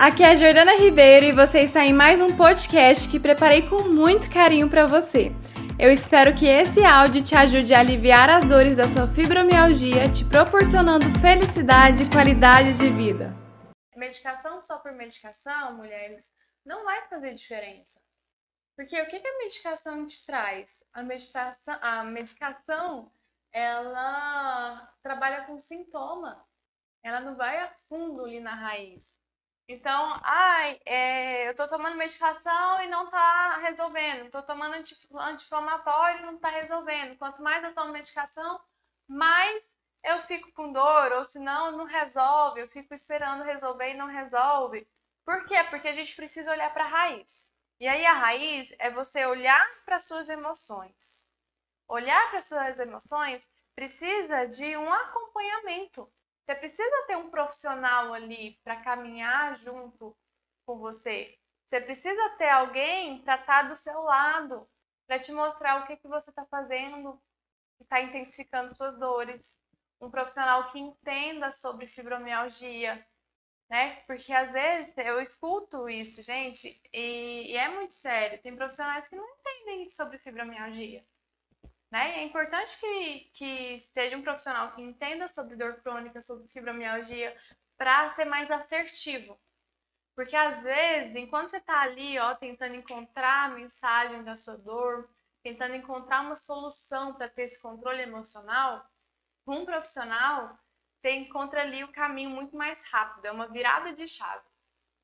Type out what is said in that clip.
aqui é a Jordana Ribeiro e você está em mais um podcast que preparei com muito carinho para você. Eu espero que esse áudio te ajude a aliviar as dores da sua fibromialgia, te proporcionando felicidade e qualidade de vida. Medicação só por medicação, mulheres, não vai fazer diferença. Porque o que a medicação te traz? A, a medicação, ela trabalha com sintoma. Ela não vai a fundo ali na raiz. Então, ai, é, eu tô tomando medicação e não tá resolvendo. Tô tomando anti-inflamatório e não tá resolvendo. Quanto mais eu tomo medicação, mais eu fico com dor, ou senão não resolve, eu fico esperando resolver e não resolve. Por quê? Porque a gente precisa olhar para a raiz. E aí a raiz é você olhar para suas emoções. Olhar para suas emoções precisa de um acompanhamento. Você precisa ter um profissional ali para caminhar junto com você. Você precisa ter alguém para estar tá do seu lado, para te mostrar o que, que você está fazendo, que está intensificando suas dores. Um profissional que entenda sobre fibromialgia, né? Porque às vezes eu escuto isso, gente, e, e é muito sério. Tem profissionais que não entendem sobre fibromialgia. Né? É importante que, que seja um profissional que entenda sobre dor crônica, sobre fibromialgia, para ser mais assertivo. Porque às vezes, enquanto você está ali, ó, tentando encontrar a mensagem da sua dor, tentando encontrar uma solução para ter esse controle emocional, um profissional, você encontra ali o caminho muito mais rápido, é uma virada de chave.